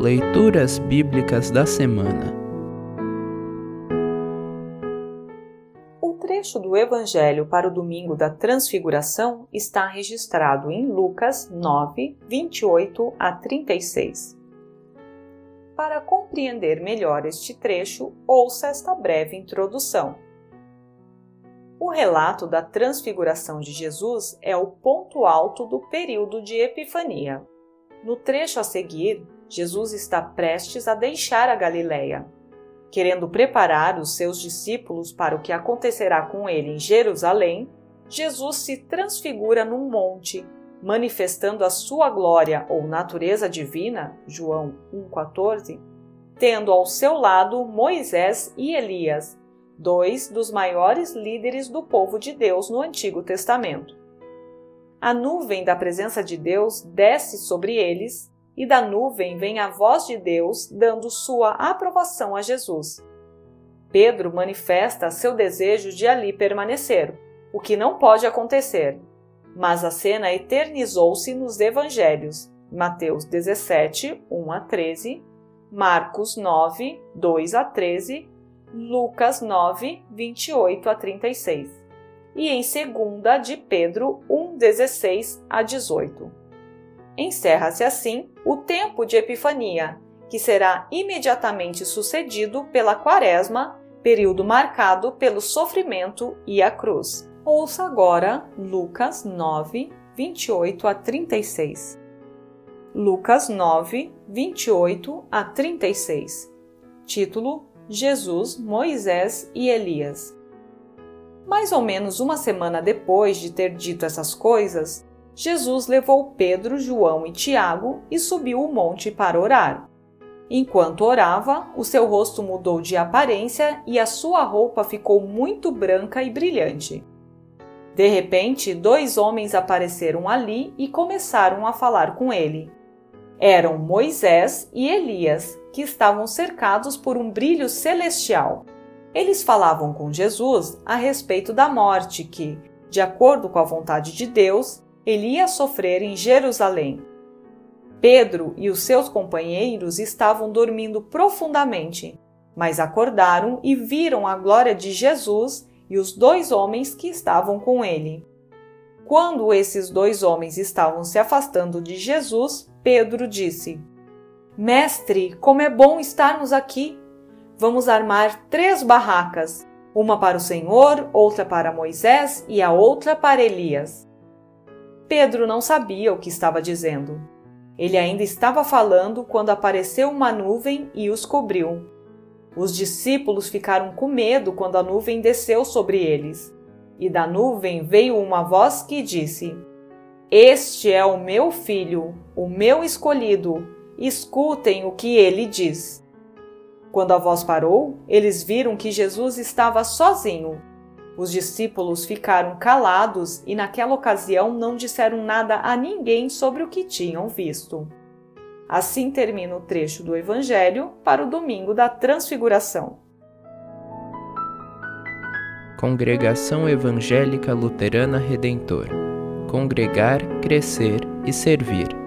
Leituras Bíblicas da Semana O trecho do Evangelho para o domingo da Transfiguração está registrado em Lucas 9, 28 a 36. Para compreender melhor este trecho, ouça esta breve introdução. O relato da transfiguração de Jesus é o ponto alto do período de Epifania. No trecho a seguir, Jesus está prestes a deixar a Galiléia. Querendo preparar os seus discípulos para o que acontecerá com ele em Jerusalém, Jesus se transfigura num monte, manifestando a sua glória ou natureza divina, João 1,14, tendo ao seu lado Moisés e Elias, dois dos maiores líderes do povo de Deus no Antigo Testamento. A nuvem da presença de Deus desce sobre eles e da nuvem vem a voz de Deus dando sua aprovação a Jesus. Pedro manifesta seu desejo de ali permanecer, o que não pode acontecer, mas a cena eternizou-se nos evangelhos, Mateus 17, 1 a 13, Marcos 9, 2 a 13, Lucas 9, 28 a 36 e em 2 de Pedro 1, 16 a 18. Encerra-se assim o tempo de Epifania, que será imediatamente sucedido pela Quaresma, período marcado pelo sofrimento e a cruz. Ouça agora Lucas 9, 28 a 36. Lucas 9, 28 a 36. Título: Jesus, Moisés e Elias. Mais ou menos uma semana depois de ter dito essas coisas, Jesus levou Pedro, João e Tiago e subiu o monte para orar. Enquanto orava, o seu rosto mudou de aparência e a sua roupa ficou muito branca e brilhante. De repente, dois homens apareceram ali e começaram a falar com ele. Eram Moisés e Elias, que estavam cercados por um brilho celestial. Eles falavam com Jesus a respeito da morte que, de acordo com a vontade de Deus, ele ia sofrer em Jerusalém. Pedro e os seus companheiros estavam dormindo profundamente, mas acordaram e viram a glória de Jesus e os dois homens que estavam com ele. Quando esses dois homens estavam se afastando de Jesus, Pedro disse: Mestre, como é bom estarmos aqui! Vamos armar três barracas, uma para o Senhor, outra para Moisés e a outra para Elias. Pedro não sabia o que estava dizendo. Ele ainda estava falando quando apareceu uma nuvem e os cobriu. Os discípulos ficaram com medo quando a nuvem desceu sobre eles. E da nuvem veio uma voz que disse: Este é o meu filho, o meu escolhido, escutem o que ele diz. Quando a voz parou, eles viram que Jesus estava sozinho os discípulos ficaram calados e, naquela ocasião, não disseram nada a ninguém sobre o que tinham visto. Assim termina o trecho do Evangelho para o domingo da Transfiguração. Congregação Evangélica Luterana Redentor Congregar, Crescer e Servir.